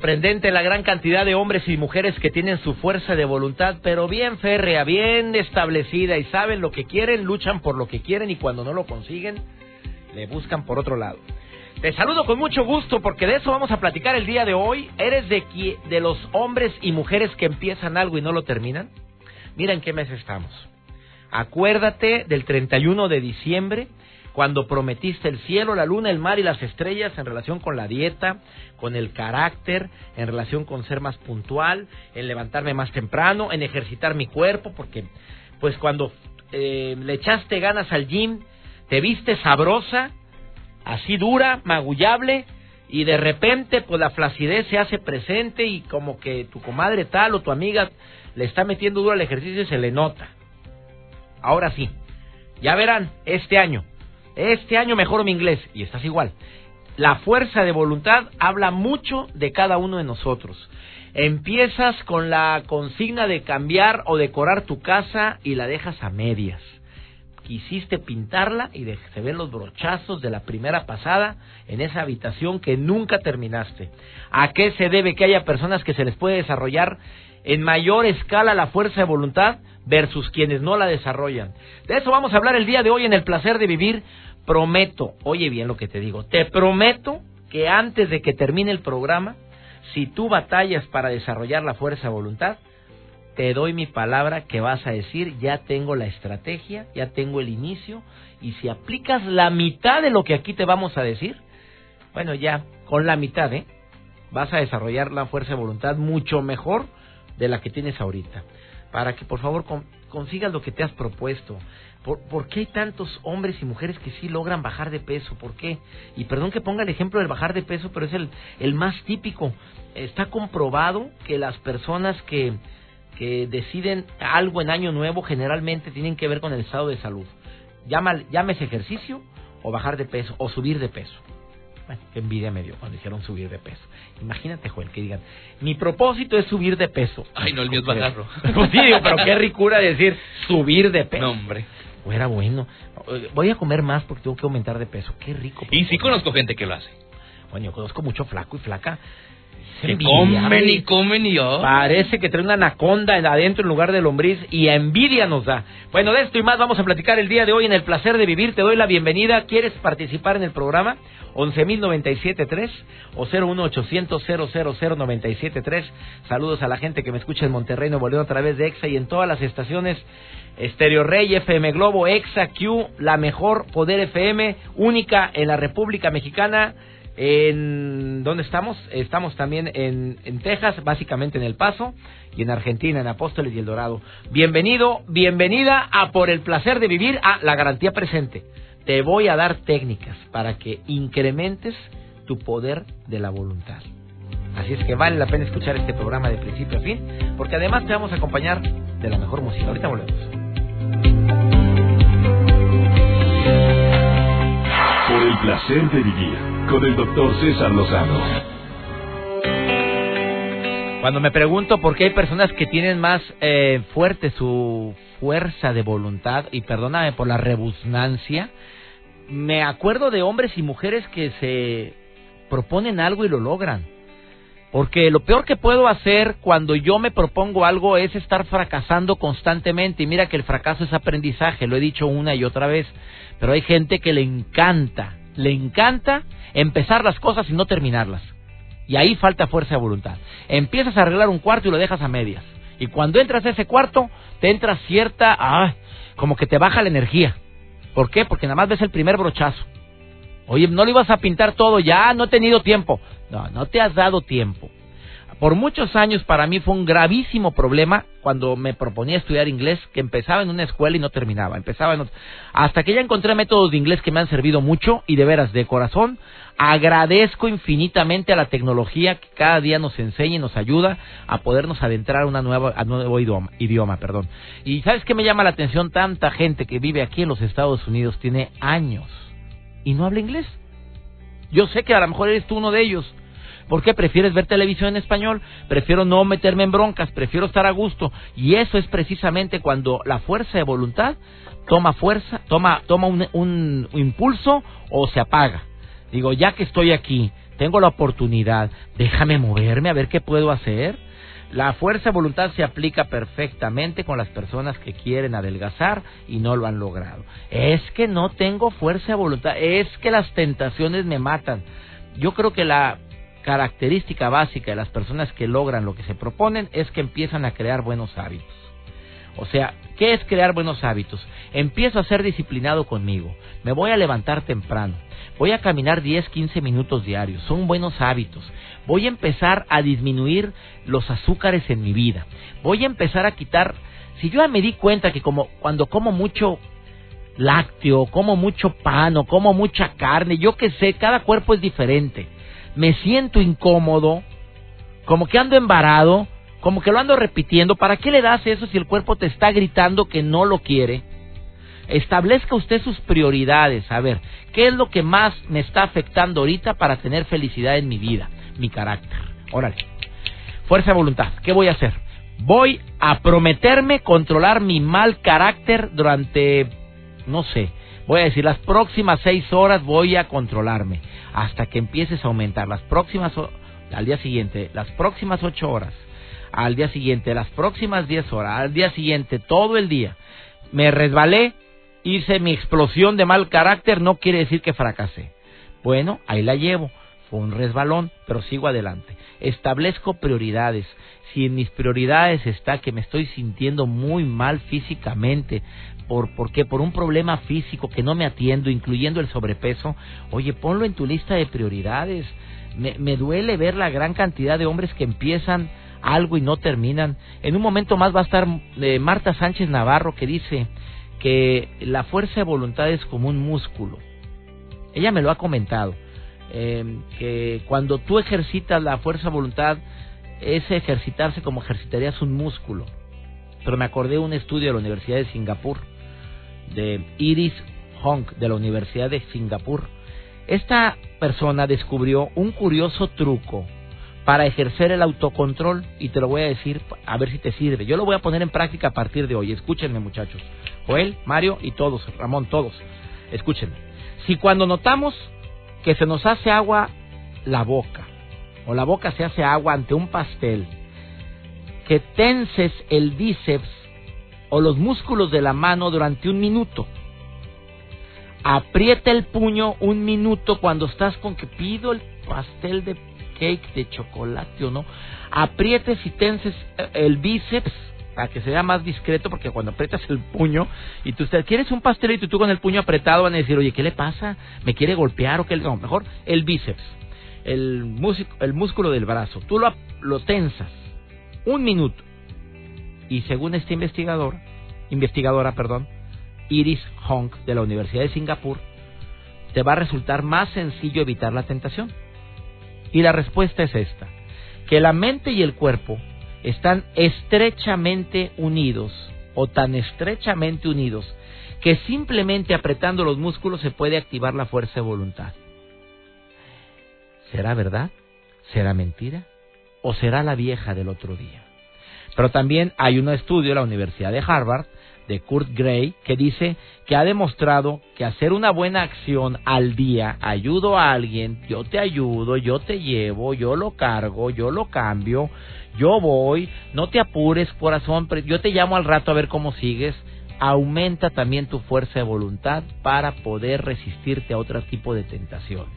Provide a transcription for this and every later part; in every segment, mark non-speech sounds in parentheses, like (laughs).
Sorprendente la gran cantidad de hombres y mujeres que tienen su fuerza de voluntad, pero bien férrea, bien establecida y saben lo que quieren, luchan por lo que quieren y cuando no lo consiguen, le buscan por otro lado. Te saludo con mucho gusto porque de eso vamos a platicar el día de hoy. ¿Eres de, de los hombres y mujeres que empiezan algo y no lo terminan? Mira en qué mes estamos. Acuérdate del 31 de diciembre cuando prometiste el cielo, la luna, el mar y las estrellas en relación con la dieta, con el carácter, en relación con ser más puntual, en levantarme más temprano, en ejercitar mi cuerpo, porque pues cuando eh, le echaste ganas al gym, te viste sabrosa, así dura, magullable, y de repente pues la flacidez se hace presente y como que tu comadre tal o tu amiga le está metiendo duro al ejercicio y se le nota. Ahora sí, ya verán, este año este año mejoro mi inglés y estás igual. La fuerza de voluntad habla mucho de cada uno de nosotros. Empiezas con la consigna de cambiar o decorar tu casa y la dejas a medias. Quisiste pintarla y se ven los brochazos de la primera pasada en esa habitación que nunca terminaste. ¿A qué se debe que haya personas que se les puede desarrollar en mayor escala la fuerza de voluntad versus quienes no la desarrollan? De eso vamos a hablar el día de hoy en el placer de vivir prometo, oye bien lo que te digo, te prometo que antes de que termine el programa, si tú batallas para desarrollar la fuerza de voluntad, te doy mi palabra que vas a decir, ya tengo la estrategia, ya tengo el inicio, y si aplicas la mitad de lo que aquí te vamos a decir, bueno, ya con la mitad, ¿eh? Vas a desarrollar la fuerza de voluntad mucho mejor de la que tienes ahorita. Para que por favor consigas lo que te has propuesto. ¿Por, qué hay tantos hombres y mujeres que sí logran bajar de peso? ¿Por qué? Y perdón que ponga el ejemplo del bajar de peso, pero es el, el más típico. Está comprobado que las personas que, que deciden algo en año nuevo generalmente tienen que ver con el estado de salud. Llama, llámese ejercicio o bajar de peso o subir de peso. Bueno, qué envidia me dio cuando dijeron subir de peso. Imagínate, Joel, que digan, mi propósito es subir de peso. Ay, no, el mío es bajarlo. (laughs) Sí, pero qué ricura decir subir de peso. No, hombre o era bueno. Voy a comer más porque tengo que aumentar de peso. Qué rico. Y sí conozco gente que lo hace. Bueno, yo conozco mucho flaco y flaca. Que comen y comen y yo. Parece que trae una anaconda adentro en lugar de lombriz y envidia nos da. Bueno, de esto y más vamos a platicar el día de hoy en el placer de vivir. Te doy la bienvenida. ¿Quieres participar en el programa? 11.097.3 o 01800 000 Saludos a la gente que me escucha en Monterrey, Nuevo León a través de EXA y en todas las estaciones Estéreo Rey, FM Globo, EXA, Q, la mejor Poder FM, única en la República Mexicana. En ¿dónde estamos? Estamos también en, en Texas, básicamente en El Paso, y en Argentina, en Apóstoles y El Dorado. Bienvenido, bienvenida a Por el placer de vivir a la garantía presente. Te voy a dar técnicas para que incrementes tu poder de la voluntad. Así es que vale la pena escuchar este programa de principio a fin, porque además te vamos a acompañar de la mejor música. Ahorita volvemos. Por el placer de vivir con el doctor César Lozano. Cuando me pregunto por qué hay personas que tienen más eh, fuerte su fuerza de voluntad, y perdóname por la rebusnancia, me acuerdo de hombres y mujeres que se proponen algo y lo logran. Porque lo peor que puedo hacer cuando yo me propongo algo es estar fracasando constantemente. Y mira que el fracaso es aprendizaje, lo he dicho una y otra vez. Pero hay gente que le encanta, le encanta empezar las cosas y no terminarlas. Y ahí falta fuerza de voluntad. Empiezas a arreglar un cuarto y lo dejas a medias. Y cuando entras a ese cuarto, te entra cierta, ah, como que te baja la energía. ¿Por qué? Porque nada más ves el primer brochazo. Oye, no lo ibas a pintar todo, ya no he tenido tiempo. No, no te has dado tiempo. Por muchos años para mí fue un gravísimo problema cuando me proponía estudiar inglés, que empezaba en una escuela y no terminaba. Empezaba en Hasta que ya encontré métodos de inglés que me han servido mucho y de veras, de corazón, agradezco infinitamente a la tecnología que cada día nos enseña y nos ayuda a podernos adentrar a, una nueva, a un nuevo idioma, idioma. Perdón. Y ¿sabes qué me llama la atención? Tanta gente que vive aquí en los Estados Unidos tiene años y no habla inglés. Yo sé que a lo mejor eres tú uno de ellos ¿Por qué prefieres ver televisión en español? Prefiero no meterme en broncas, prefiero estar a gusto. Y eso es precisamente cuando la fuerza de voluntad toma fuerza, toma, toma un, un impulso o se apaga. Digo, ya que estoy aquí, tengo la oportunidad, déjame moverme a ver qué puedo hacer. La fuerza de voluntad se aplica perfectamente con las personas que quieren adelgazar y no lo han logrado. Es que no tengo fuerza de voluntad, es que las tentaciones me matan. Yo creo que la característica básica de las personas que logran lo que se proponen es que empiezan a crear buenos hábitos. O sea, ¿qué es crear buenos hábitos? Empiezo a ser disciplinado conmigo, me voy a levantar temprano, voy a caminar 10, 15 minutos diarios, son buenos hábitos. Voy a empezar a disminuir los azúcares en mi vida. Voy a empezar a quitar, si yo ya me di cuenta que como cuando como mucho lácteo, como mucho pan o como mucha carne, yo que sé, cada cuerpo es diferente me siento incómodo, como que ando embarado, como que lo ando repitiendo, ¿para qué le das eso si el cuerpo te está gritando que no lo quiere? Establezca usted sus prioridades, a ver, ¿qué es lo que más me está afectando ahorita para tener felicidad en mi vida? Mi carácter. Órale. Fuerza de voluntad. ¿Qué voy a hacer? Voy a prometerme controlar mi mal carácter durante, no sé, voy a decir, las próximas seis horas voy a controlarme hasta que empieces a aumentar las próximas al día siguiente, las próximas ocho horas, al día siguiente, las próximas diez horas, al día siguiente, todo el día. Me resbalé, hice mi explosión de mal carácter, no quiere decir que fracasé. Bueno, ahí la llevo. Fue un resbalón, pero sigo adelante. Establezco prioridades. Si en mis prioridades está que me estoy sintiendo muy mal físicamente, por, ¿por qué? Por un problema físico que no me atiendo, incluyendo el sobrepeso, oye, ponlo en tu lista de prioridades. Me, me duele ver la gran cantidad de hombres que empiezan algo y no terminan. En un momento más va a estar eh, Marta Sánchez Navarro que dice que la fuerza de voluntad es como un músculo. Ella me lo ha comentado, eh, que cuando tú ejercitas la fuerza de voluntad es ejercitarse como ejercitarías un músculo. Pero me acordé de un estudio de la Universidad de Singapur de Iris Hong de la Universidad de Singapur. Esta persona descubrió un curioso truco para ejercer el autocontrol y te lo voy a decir a ver si te sirve. Yo lo voy a poner en práctica a partir de hoy. Escúchenme muchachos. Joel, Mario y todos, Ramón, todos. Escúchenme. Si cuando notamos que se nos hace agua la boca o la boca se hace agua ante un pastel, que tenses el bíceps o los músculos de la mano durante un minuto. Aprieta el puño un minuto cuando estás con que pido el pastel de cake de chocolate o no. Aprietes y tenses el bíceps para que sea más discreto porque cuando aprietas el puño y tú quieres un pastel y tú con el puño apretado van a decir, oye, ¿qué le pasa? ¿Me quiere golpear o qué? No, mejor el bíceps, el, el músculo del brazo. Tú lo, lo tensas un minuto y según este investigador, investigadora, perdón, Iris Hong de la Universidad de Singapur, te va a resultar más sencillo evitar la tentación. Y la respuesta es esta, que la mente y el cuerpo están estrechamente unidos o tan estrechamente unidos que simplemente apretando los músculos se puede activar la fuerza de voluntad. ¿Será verdad? ¿Será mentira? ¿O será la vieja del otro día? Pero también hay un estudio de la Universidad de Harvard, de Kurt Gray, que dice que ha demostrado que hacer una buena acción al día, ayudo a alguien, yo te ayudo, yo te llevo, yo lo cargo, yo lo cambio, yo voy, no te apures corazón, yo te llamo al rato a ver cómo sigues, aumenta también tu fuerza de voluntad para poder resistirte a otro tipo de tentaciones.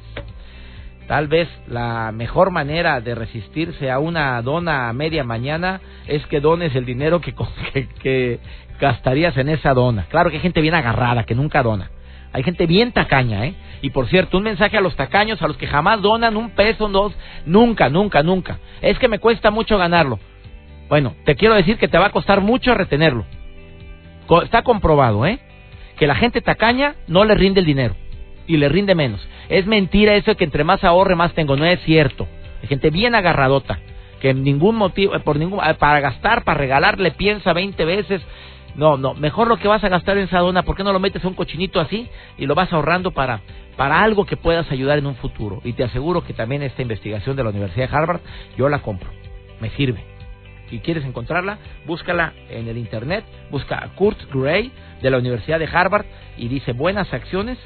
Tal vez la mejor manera de resistirse a una dona a media mañana es que dones el dinero (laughs) que, que, gastarías en esa dona. Claro que hay gente bien agarrada, que nunca dona. Hay gente bien tacaña, ¿eh? Y por cierto, un mensaje a los tacaños, a los que jamás donan un peso, dos, nunca, nunca, nunca. Es que me cuesta mucho ganarlo. Bueno, te quiero decir que te va a costar mucho retenerlo. Está comprobado, ¿eh? Que la gente tacaña no le rinde el dinero y le rinde menos. Es mentira eso de que entre más ahorre más tengo, no es cierto. Hay gente bien agarradota que ningún motivo, por ningún, para gastar, para regalar, le piensa 20 veces no, no, mejor lo que vas a gastar en Sadona, ¿por qué no lo metes a un cochinito así y lo vas ahorrando para, para algo que puedas ayudar en un futuro? Y te aseguro que también esta investigación de la Universidad de Harvard, yo la compro, me sirve. Si quieres encontrarla, búscala en el internet, busca a Kurt Gray de la Universidad de Harvard y dice buenas acciones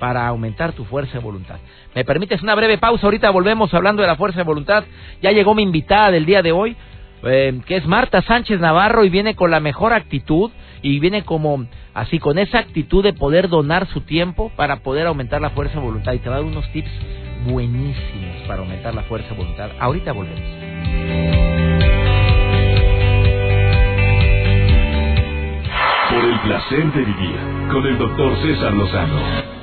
para aumentar tu fuerza de voluntad. ¿Me permites una breve pausa? Ahorita volvemos hablando de la fuerza de voluntad. Ya llegó mi invitada del día de hoy. Eh, que es Marta Sánchez Navarro y viene con la mejor actitud y viene como así con esa actitud de poder donar su tiempo para poder aumentar la fuerza de voluntad y te va a dar unos tips buenísimos para aumentar la fuerza de voluntad. Ahorita volvemos. Por el placer de vivir con el doctor César Lozano.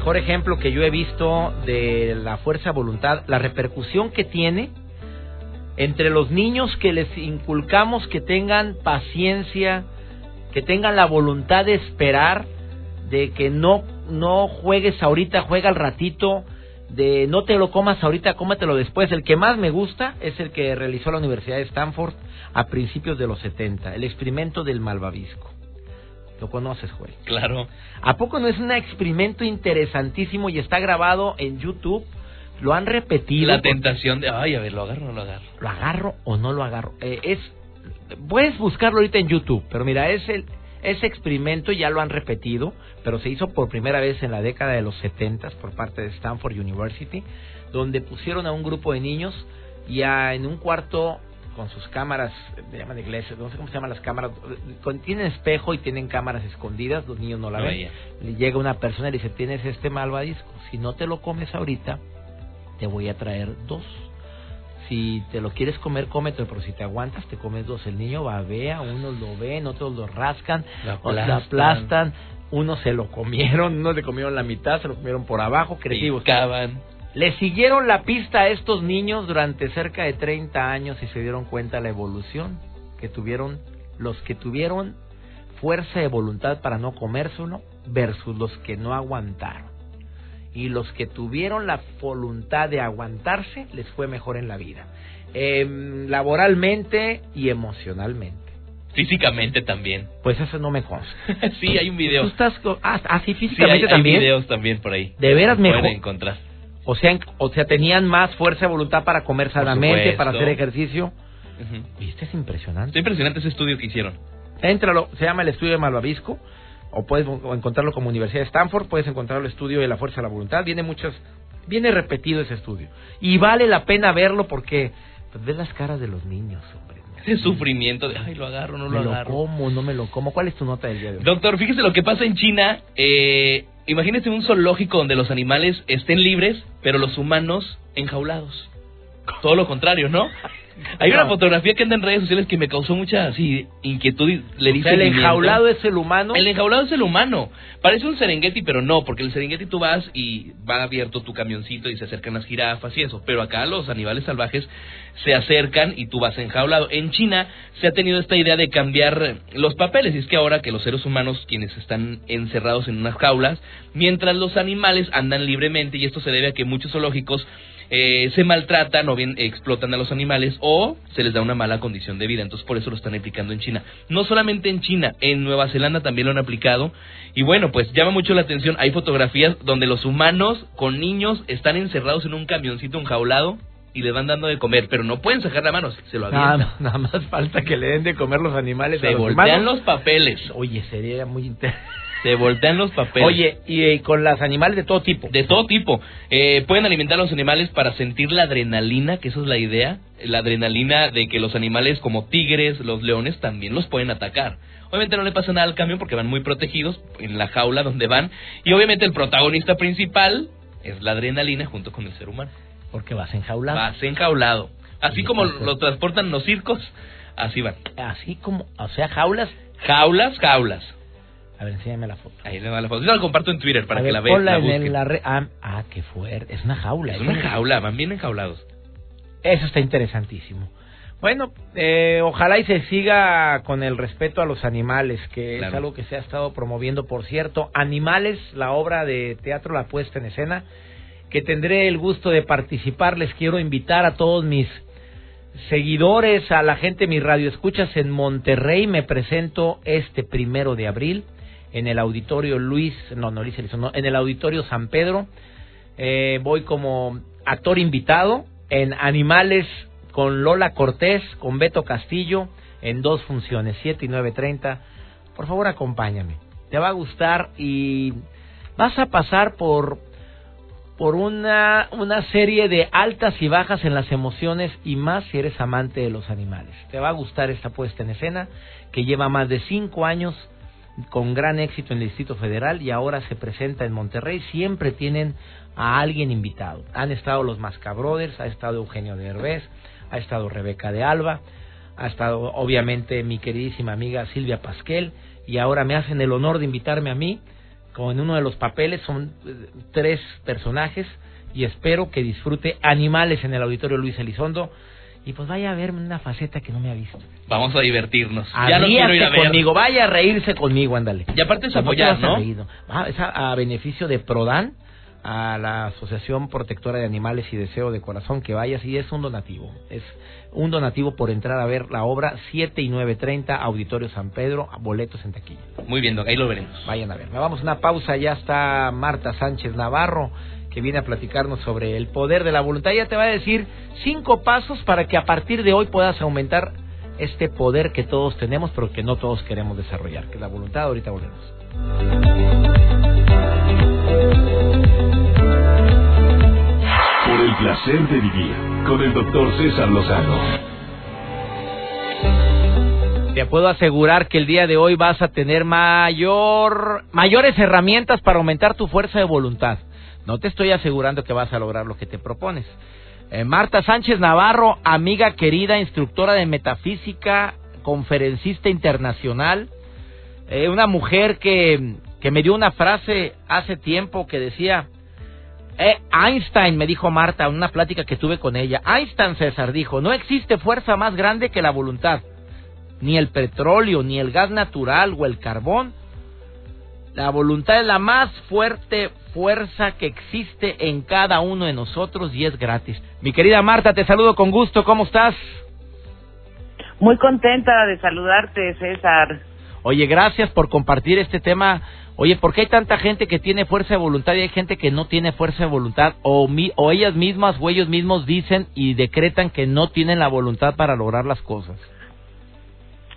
Mejor ejemplo que yo he visto de la fuerza de voluntad, la repercusión que tiene entre los niños que les inculcamos que tengan paciencia, que tengan la voluntad de esperar, de que no no juegues ahorita, juega al ratito, de no te lo comas ahorita, cómetelo después. El que más me gusta es el que realizó la Universidad de Stanford a principios de los 70, el experimento del malvavisco. Lo conoces, Joel. Claro. ¿A poco no es un experimento interesantísimo y está grabado en YouTube? Lo han repetido. La tentación de, ay, a ver, ¿lo agarro o no lo agarro? ¿Lo agarro o no lo agarro? Eh, es, puedes buscarlo ahorita en YouTube, pero mira, es el, ese experimento ya lo han repetido, pero se hizo por primera vez en la década de los 70 por parte de Stanford University, donde pusieron a un grupo de niños ya en un cuarto con sus cámaras, me llaman iglesias, no sé cómo se llaman las cámaras, tienen espejo y tienen cámaras escondidas, los niños no la ven. Le llega una persona y le dice, tienes este malvadisco, si no te lo comes ahorita, te voy a traer dos. Si te lo quieres comer, cómetelo, pero si te aguantas, te comes dos. El niño va, vea, unos lo ven, otros lo rascan, lo aplastan, unos se lo comieron, (laughs) unos le comieron la mitad, se lo comieron por abajo, creativos. Le siguieron la pista a estos niños durante cerca de 30 años y se dieron cuenta de la evolución que tuvieron los que tuvieron fuerza de voluntad para no comérselo versus los que no aguantaron. Y los que tuvieron la voluntad de aguantarse les fue mejor en la vida, em, laboralmente y emocionalmente. Físicamente también. Pues eso no me consta. (laughs) sí, hay un video. estás ah, ah, sí, físicamente también. Hay videos también por ahí. De veras mejor. encontrar. O sea, o sea, tenían más fuerza de voluntad para comer sanamente, para hacer ejercicio. ¿Viste? Es impresionante. Es impresionante ese estudio que hicieron. Éntralo, se llama el estudio de Malvavisco, o puedes encontrarlo como Universidad de Stanford, puedes encontrar el estudio de la fuerza de la voluntad, viene muchas, viene repetido ese estudio. Y vale la pena verlo porque pues, ves las caras de los niños, hombre. Ese sufrimiento de, ay, lo agarro, no lo agarro. lo como, no me lo como. ¿Cuál es tu nota del día de hoy? Doctor, fíjese lo que pasa en China. Eh, imagínese un zoológico donde los animales estén libres, pero los humanos enjaulados. Todo lo contrario, ¿no? Hay una fotografía que anda en redes sociales que me causó mucha así, inquietud y le dice. ¿El enjaulado es el humano? El enjaulado es el humano. Parece un Serengeti, pero no, porque el Serengeti tú vas y va abierto tu camioncito y se acercan las jirafas y eso. Pero acá los animales salvajes se acercan y tú vas enjaulado. En China se ha tenido esta idea de cambiar los papeles. Y es que ahora que los seres humanos, quienes están encerrados en unas jaulas, mientras los animales andan libremente, y esto se debe a que muchos zoológicos eh, se maltratan o bien explotan a los animales o se les da una mala condición de vida. Entonces por eso lo están aplicando en China. No solamente en China, en Nueva Zelanda también lo han aplicado. Y bueno, pues llama mucho la atención. Hay fotografías donde los humanos con niños están encerrados en un camioncito enjaulado y le van dando de comer, pero no pueden sacar la mano, se lo avientan. Nada, (laughs) nada más falta que le den de comer los animales. Se a los voltean los papeles. Oye, sería muy interesante. (laughs) Se voltean los papeles. Oye, y, con los animales de todo tipo. De todo tipo. Eh, pueden alimentar a los animales para sentir la adrenalina, que eso es la idea. La adrenalina de que los animales como tigres, los leones, también los pueden atacar. Obviamente no le pasa nada al camión porque van muy protegidos en la jaula donde van. Y obviamente el protagonista principal es la adrenalina junto con el ser humano. Porque vas enjaulado. Vas enjaulado. Así como lo transportan los circos, así van. Así como, o sea, jaulas Jaulas, jaulas. A ver, enséñame la foto. Ahí le va la foto. Yo la comparto en Twitter para A que ver, la vean. La en la re- ah, ah, qué fuerte. Es una jaula. Es ¿eh? una jaula, van bien enjaulados. Eso está interesantísimo. Bueno, eh, ojalá y se siga con el respeto a los animales, que es algo que se ha estado promoviendo, por cierto. Animales, la obra de teatro La Puesta en Escena, que tendré el gusto de participar. Les quiero invitar a todos mis seguidores, a la gente, mis radioescuchas en Monterrey. Me presento este primero de abril en el auditorio Luis, no, no Luis en el auditorio San Pedro. Eh, voy como actor invitado en Animales con Lola Cortés, con Beto Castillo, en dos funciones, 7 y 9.30. Por favor, acompáñame. Te va a gustar y vas a pasar por por una, una serie de altas y bajas en las emociones y más si eres amante de los animales. Te va a gustar esta puesta en escena que lleva más de cinco años con gran éxito en el Distrito Federal y ahora se presenta en Monterrey. Siempre tienen a alguien invitado. Han estado los Mascabrothers, ha estado Eugenio Derbez, ha estado Rebeca de Alba, ha estado obviamente mi queridísima amiga Silvia Pasquel y ahora me hacen el honor de invitarme a mí como en uno de los papeles son eh, tres personajes y espero que disfrute animales en el auditorio Luis Elizondo y pues vaya a verme una faceta que no me ha visto. Vamos a divertirnos. ya no quiero ir a ver. conmigo, vaya a reírse conmigo, ándale. Y aparte es ¿Cómo te apoyar, ¿no? Ah, es a, a beneficio de Prodan, a la Asociación Protectora de Animales y Deseo de Corazón, que vayas y es un donativo. Es un donativo por entrar a ver la obra 7 y 9.30, Auditorio San Pedro, boletos en taquilla. Muy bien, Doc, ahí lo veremos. Vayan a ver. Vamos a una pausa, ya está Marta Sánchez Navarro que viene a platicarnos sobre el poder de la voluntad. Ella te va a decir cinco pasos para que a partir de hoy puedas aumentar este poder que todos tenemos, pero que no todos queremos desarrollar, que es la voluntad. Ahorita volvemos. Por el placer de vivir con el doctor César Lozano. Te puedo asegurar que el día de hoy vas a tener mayor, mayores herramientas para aumentar tu fuerza de voluntad. No te estoy asegurando que vas a lograr lo que te propones. Eh, Marta Sánchez Navarro, amiga querida, instructora de metafísica, conferencista internacional, eh, una mujer que, que me dio una frase hace tiempo que decía, eh, Einstein, me dijo Marta, en una plática que tuve con ella, Einstein César dijo, no existe fuerza más grande que la voluntad, ni el petróleo, ni el gas natural o el carbón. La voluntad es la más fuerte fuerza que existe en cada uno de nosotros y es gratis. Mi querida Marta, te saludo con gusto, ¿cómo estás? Muy contenta de saludarte, César. Oye, gracias por compartir este tema. Oye, ¿por qué hay tanta gente que tiene fuerza de voluntad y hay gente que no tiene fuerza de voluntad? O, mi, o ellas mismas o ellos mismos dicen y decretan que no tienen la voluntad para lograr las cosas.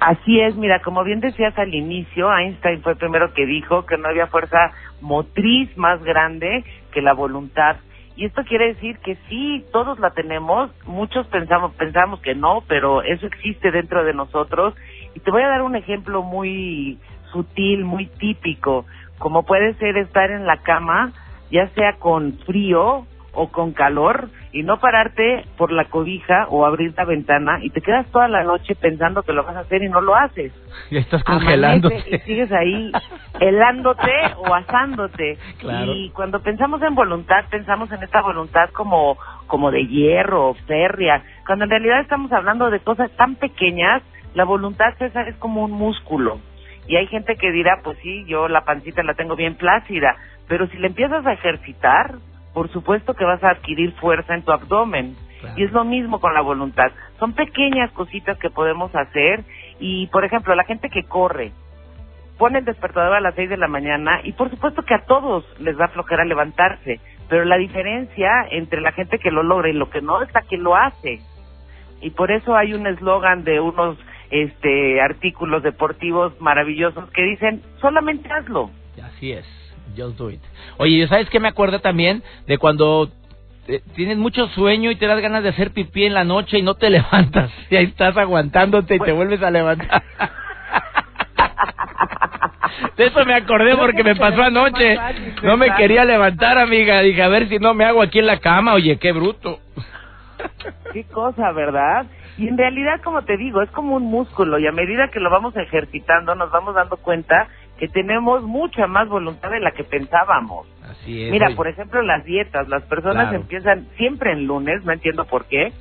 Así es, mira, como bien decías al inicio, Einstein fue el primero que dijo que no había fuerza motriz más grande que la voluntad. Y esto quiere decir que sí, todos la tenemos, muchos pensamos, pensamos que no, pero eso existe dentro de nosotros. Y te voy a dar un ejemplo muy sutil, muy típico, como puede ser estar en la cama, ya sea con frío o con calor, y no pararte por la cobija o abrir la ventana y te quedas toda la noche pensando que lo vas a hacer y no lo haces. (laughs) Ya estás congelándote. y sigues ahí helándote o asándote. (laughs) Claro. Y cuando pensamos en voluntad, pensamos en esta voluntad como, como de hierro, férrea, cuando en realidad estamos hablando de cosas tan pequeñas, la voluntad, César, es como un músculo. Y hay gente que dirá, pues sí, yo la pancita la tengo bien plácida, pero si la empiezas a ejercitar, por supuesto que vas a adquirir fuerza en tu abdomen. Claro. Y es lo mismo con la voluntad. Son pequeñas cositas que podemos hacer y, por ejemplo, la gente que corre, pone el despertador a las 6 de la mañana y por supuesto que a todos les da flojera levantarse, pero la diferencia entre la gente que lo logra y lo que no es la que lo hace. Y por eso hay un eslogan de unos este artículos deportivos maravillosos que dicen, solamente hazlo. Así es, just do it. Oye, ¿sabes qué me acuerdo también? De cuando eh, tienes mucho sueño y te das ganas de hacer pipí en la noche y no te (laughs) levantas. Y ahí estás aguantándote y te Pues- vuelves a levantar. (laughs) De eso me acordé porque me pasó anoche. No me quería levantar, amiga. Dije, a ver si no me hago aquí en la cama. Oye, qué bruto. Qué cosa, ¿verdad? Y en realidad, como te digo, es como un músculo y a medida que lo vamos ejercitando nos vamos dando cuenta que tenemos mucha más voluntad de la que pensábamos. Así es. Mira, por ejemplo, las dietas, las personas Claro. empiezan siempre en lunes, no entiendo por qué,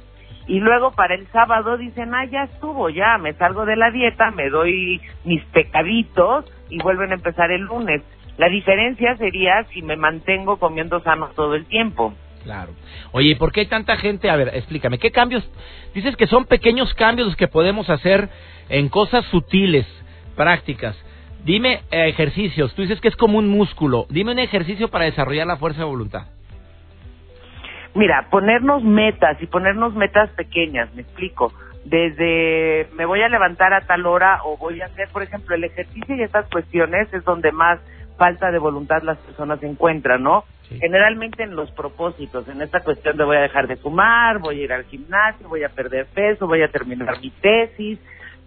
y luego para el sábado dicen, ah, ya estuvo, ya, me salgo de la dieta, me doy mis pecaditos y vuelven a empezar el lunes. La diferencia sería si me mantengo comiendo sano todo el tiempo. Claro. Oye, ¿y por qué hay tanta gente? A ver, explícame, ¿qué cambios? Dices que son pequeños cambios los que podemos hacer en cosas sutiles, prácticas. Dime eh, ejercicios, tú dices que es como un músculo. Dime un ejercicio para desarrollar la fuerza de voluntad. Mira, ponernos metas y ponernos metas pequeñas, me explico. Desde me voy a levantar a tal hora o voy a hacer, por ejemplo, el ejercicio y estas cuestiones es donde más falta de voluntad las personas encuentran, ¿no? Sí. Generalmente en los propósitos, en esta cuestión de voy a dejar de fumar, voy a ir al gimnasio, voy a perder peso, voy a terminar mi tesis.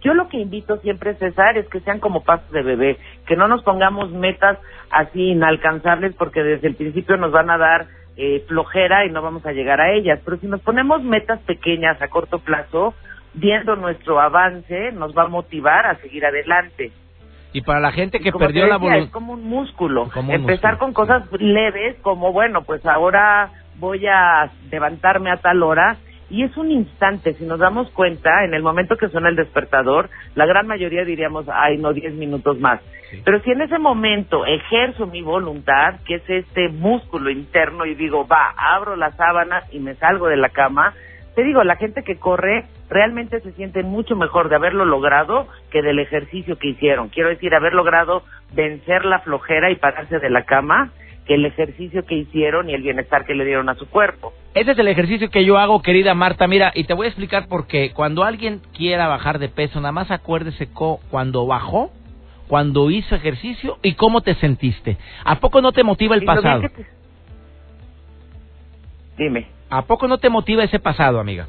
Yo lo que invito siempre, César, es que sean como pasos de bebé, que no nos pongamos metas así inalcanzables porque desde el principio nos van a dar eh, flojera y no vamos a llegar a ellas. Pero si nos ponemos metas pequeñas a corto plazo, viendo nuestro avance, nos va a motivar a seguir adelante. Y para la gente que perdió la voluntad. Es como un músculo. Como un Empezar músculo, con cosas leves, como bueno, pues ahora voy a levantarme a tal hora. Y es un instante, si nos damos cuenta, en el momento que suena el despertador, la gran mayoría diríamos, ay, no, 10 minutos más. Sí. Pero si en ese momento ejerzo mi voluntad, que es este músculo interno, y digo, va, abro las sábanas y me salgo de la cama, te digo, la gente que corre realmente se siente mucho mejor de haberlo logrado que del ejercicio que hicieron. Quiero decir, haber logrado vencer la flojera y pararse de la cama que el ejercicio que hicieron y el bienestar que le dieron a su cuerpo. Ese es el ejercicio que yo hago, querida Marta. Mira, y te voy a explicar por qué. Cuando alguien quiera bajar de peso, nada más acuérdese cuando bajó, cuando hizo ejercicio y cómo te sentiste. ¿A poco no te motiva el pasado? te- Dime. ¿A poco no te motiva ese pasado, amiga?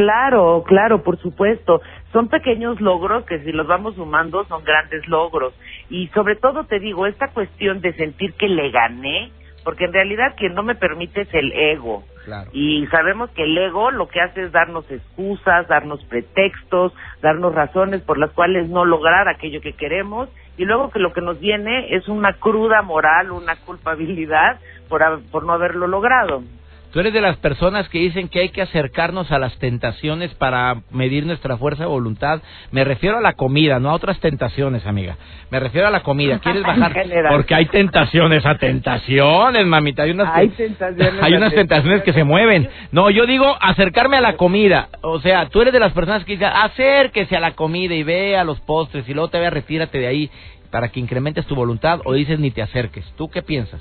Claro, claro, por supuesto. Son pequeños logros que si los vamos sumando son grandes logros. Y sobre todo te digo, esta cuestión de sentir que le gané, porque en realidad quien no me permite es el ego. Claro. Y sabemos que el ego lo que hace es darnos excusas, darnos pretextos, darnos razones por las cuales no lograr aquello que queremos y luego que lo que nos viene es una cruda moral, una culpabilidad por, por no haberlo logrado. Tú eres de las personas que dicen que hay que acercarnos a las tentaciones para medir nuestra fuerza de voluntad. Me refiero a la comida, no a otras tentaciones, amiga. Me refiero a la comida. (laughs) ¿Quieres bajar? Porque hay tentaciones a tentaciones, mamita. Hay unas, Hay tentaciones (laughs) hay a unas tentaciones que se mueven. No, yo digo acercarme a la comida. O sea, tú eres de las personas que dicen acérquese a la comida y ve a los postres y luego te vea, retírate de ahí para que incrementes tu voluntad o dices ni te acerques. ¿Tú qué piensas?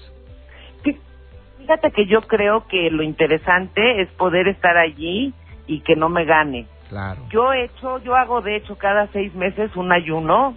Fí- Fíjate que yo creo que lo interesante es poder estar allí y que no me gane. Claro. Yo he hecho, yo hago de hecho cada seis meses un ayuno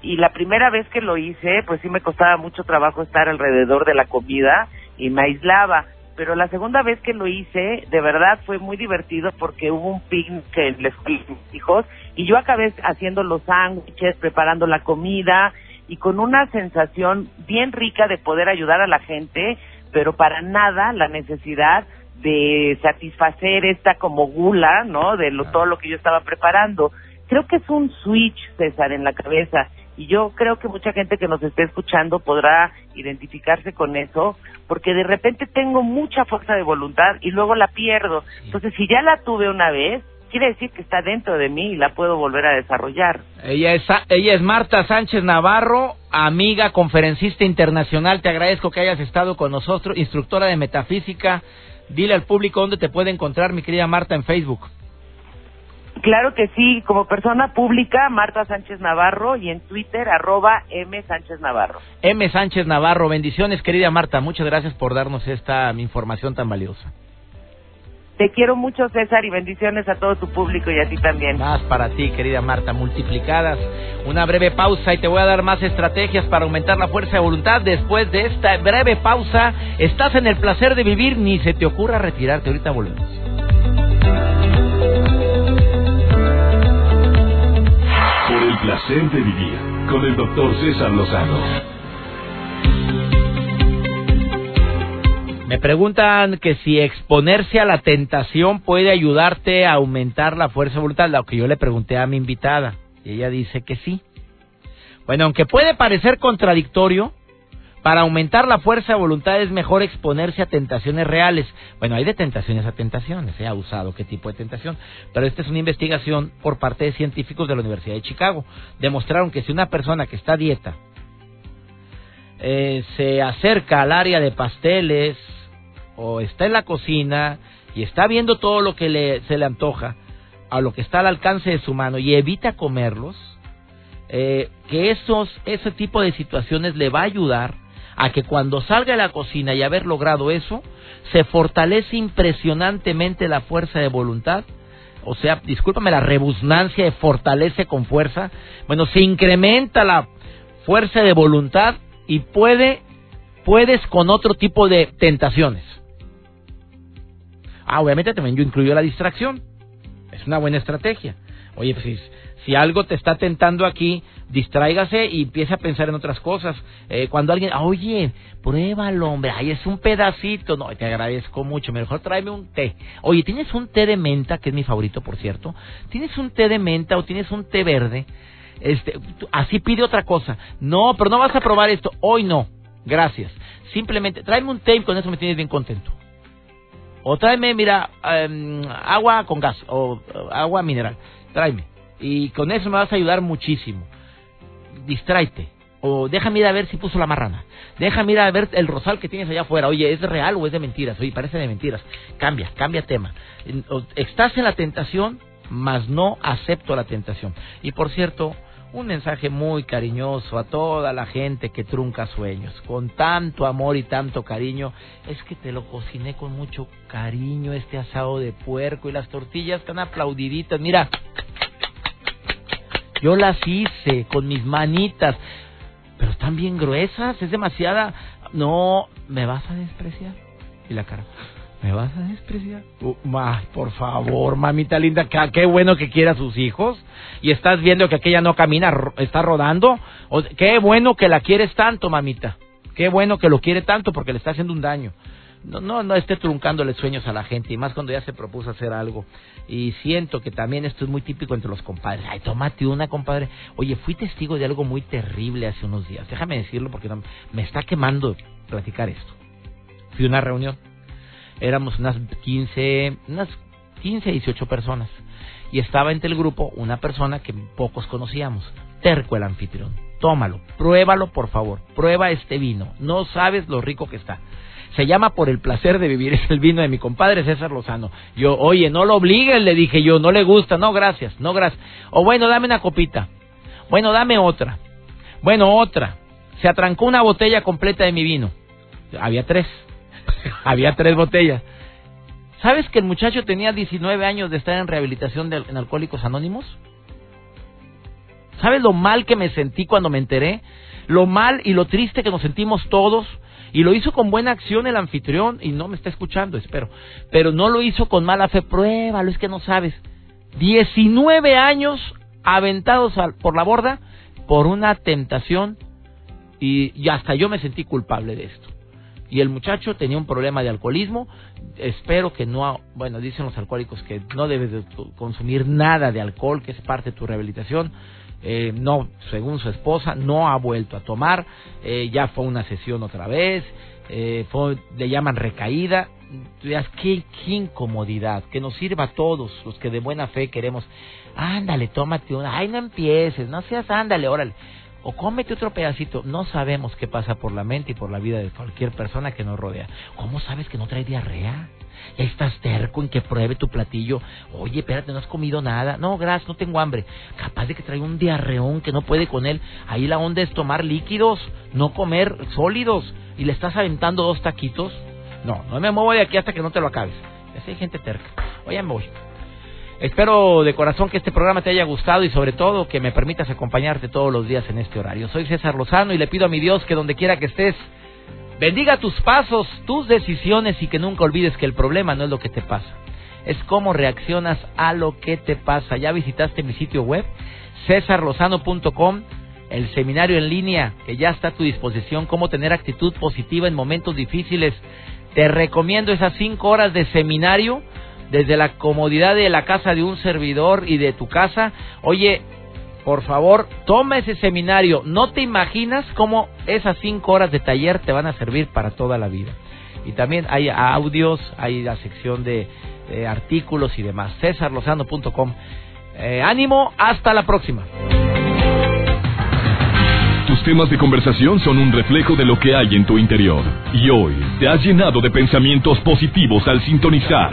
y la primera vez que lo hice, pues sí me costaba mucho trabajo estar alrededor de la comida y me aislaba. Pero la segunda vez que lo hice, de verdad fue muy divertido porque hubo un picnic en la escuela de mis hijos y yo acabé haciendo los sándwiches, preparando la comida y con una sensación bien rica de poder ayudar a la gente, pero para nada la necesidad de satisfacer esta como gula, ¿no? De lo, todo lo que yo estaba preparando. Creo que es un switch, César, en la cabeza. Y yo creo que mucha gente que nos esté escuchando podrá identificarse con eso, porque de repente tengo mucha fuerza de voluntad y luego la pierdo. Entonces, si ya la tuve una vez, quiere decir que está dentro de mí y la puedo volver a desarrollar. Ella es, ella es Marta Sánchez Navarro, amiga, conferencista internacional. Te agradezco que hayas estado con nosotros, instructora de metafísica. Dile al público dónde te puede encontrar, mi querida Marta, en Facebook. Claro que sí, como persona pública, Marta Sánchez Navarro y en Twitter, arroba M Sánchez Navarro. M. Sánchez Navarro, bendiciones, querida Marta. Muchas gracias por darnos esta información tan valiosa. Te quiero mucho, César, y bendiciones a todo tu público y a ti también. Más para ti, querida Marta, multiplicadas. Una breve pausa y te voy a dar más estrategias para aumentar la fuerza de voluntad. Después de esta breve pausa, estás en el placer de vivir, ni se te ocurra retirarte. Ahorita volvemos. Por el placer de vivir con el doctor César Lozano. Me preguntan que si exponerse a la tentación puede ayudarte a aumentar la fuerza voluntad, lo que yo le pregunté a mi invitada, y ella dice que sí. Bueno, aunque puede parecer contradictorio, para aumentar la fuerza de voluntad es mejor exponerse a tentaciones reales. Bueno, hay de tentaciones a tentaciones, se ha usado qué tipo de tentación, pero esta es una investigación por parte de científicos de la Universidad de Chicago. Demostraron que si una persona que está a dieta eh, se acerca al área de pasteles o está en la cocina y está viendo todo lo que le, se le antoja, a lo que está al alcance de su mano y evita comerlos, eh, que esos, ese tipo de situaciones le va a ayudar a que cuando salga de la cocina y haber logrado eso, se fortalece impresionantemente la fuerza de voluntad. O sea, discúlpame, la rebusnancia de fortalece con fuerza. Bueno, se incrementa la fuerza de voluntad y puede, puedes con otro tipo de tentaciones. Ah, obviamente también yo incluyo la distracción. Es una buena estrategia. Oye, pues si, algo te está tentando aquí, distráigase y empiece a pensar en otras cosas. Eh, cuando alguien, oye, pruébalo, hombre, ay, es un pedacito. No, te agradezco mucho, mejor tráeme un té. Oye, ¿tienes un té de menta, que es mi favorito, por cierto? ¿Tienes un té de menta o tienes un té verde? Este, así pide otra cosa. No, pero no vas a probar esto. Hoy no. Gracias. Simplemente, tráeme un té y con eso me tienes bien contento. O tráeme, mira, em, agua con gas o agua mineral. Tráeme. Y con eso me vas a ayudar muchísimo distráete. O déjame ir a ver si puso la marrana. Déjame ir a ver el rosal que tienes allá afuera. Oye, ¿es real o es de mentiras? Oye, parece de mentiras. Cambia, cambia tema. Estás en la tentación, mas no acepto la tentación. Y por cierto, un mensaje muy cariñoso a toda la gente que trunca sueños, con tanto amor y tanto cariño. Es que te lo cociné con mucho cariño, este asado de puerco y las tortillas tan aplaudiditas. Mira, yo las hice con mis manitas, pero están bien gruesas, es demasiada. No, me vas a despreciar. Y la cara, ¿me vas a despreciar? Uh, por favor, mamita linda, qué bueno que quiera a sus hijos. Y estás viendo que aquella no camina, está rodando. qué bueno que la quieres tanto, mamita. Qué bueno que lo quiere tanto porque le está haciendo un daño no, no, no esté truncándole sueños a la gente, y más cuando ya se propuso hacer algo. Y siento que también esto es muy típico entre los compadres. Ay, tómate una, compadre. Oye, fui testigo de algo muy terrible hace unos días. Déjame decirlo porque me está quemando platicar esto. Fui a una reunión. Éramos unas 15, unas 15, 18 personas. Y estaba entre el grupo una persona que pocos conocíamos. Terco el anfitrión. Tómalo, pruébalo por favor. Prueba este vino. No sabes lo rico que está. Se llama Por el placer de vivir. (laughs) Es el vino de mi compadre César Lozano. Yo, oye, no lo obligues, le dije yo, no le gusta. No, gracias, no, gracias. O bueno, dame una copita. Bueno, dame otra. Bueno, otra. Se atrancó una botella completa de mi vino. Había tres. (laughs) Había tres botellas. ¿Sabes que el muchacho tenía 19 años de estar en rehabilitación de, en Alcohólicos Anónimos? ¿Sabes lo mal que me sentí cuando me enteré? Lo mal y lo triste que nos sentimos todos y lo hizo con buena acción el anfitrión y no me está escuchando, espero. Pero no lo hizo con mala fe. Pruébalo, es que no sabes. 19 años aventados por la borda por una tentación y, hasta yo me sentí culpable de esto. Y el muchacho tenía un problema de alcoholismo. Espero que no, bueno, dicen los alcohólicos que no debes de consumir nada de alcohol, que es parte de tu rehabilitación. Eh, no, según su esposa, no ha vuelto a tomar, eh, ya fue una sesión otra vez, eh, le llaman recaída. ¿Qué, qué incomodidad, que nos sirva a todos los que de buena fe queremos. Ándale, tómate una, ay, no empieces, no seas, ándale, órale. O cómete otro pedacito. No sabemos qué pasa por la mente y por la vida de cualquier persona que nos rodea. ¿Cómo sabes que no trae diarrea? Ya estás terco en que pruebe tu platillo. Oye, espérate, no has comido nada. No, gracias, no tengo hambre. Capaz de que traiga un diarreón que no puede con él. Ahí la onda es tomar líquidos, no comer sólidos. Y le estás aventando dos taquitos. No, no me muevo de aquí hasta que no te lo acabes. Así hay gente terca. Oye, me voy. Espero de corazón que este programa te haya gustado y sobre todo que me permitas acompañarte todos los días en este horario. Soy César Lozano y le pido a mi Dios que donde quiera que estés, Bendiga tus pasos, tus decisiones y que nunca olvides que el problema no es lo que te pasa, es cómo reaccionas a lo que te pasa. ¿Ya visitaste mi sitio web? cesarlozano.com, el seminario en línea que ya está a tu disposición, cómo tener actitud positiva en momentos difíciles. Te recomiendo esas cinco horas de seminario desde la comodidad de la casa de un servidor y de tu casa. Oye, por favor, toma ese seminario. No te imaginas cómo esas cinco horas de taller te van a servir para toda la vida. Y también hay audios, hay la sección de, artículos y demás. cesarlozano.com. Eh, ánimo, hasta la próxima. Tus temas de conversación son un reflejo de lo que hay en tu interior. Y hoy te has llenado de pensamientos positivos al sintonizar.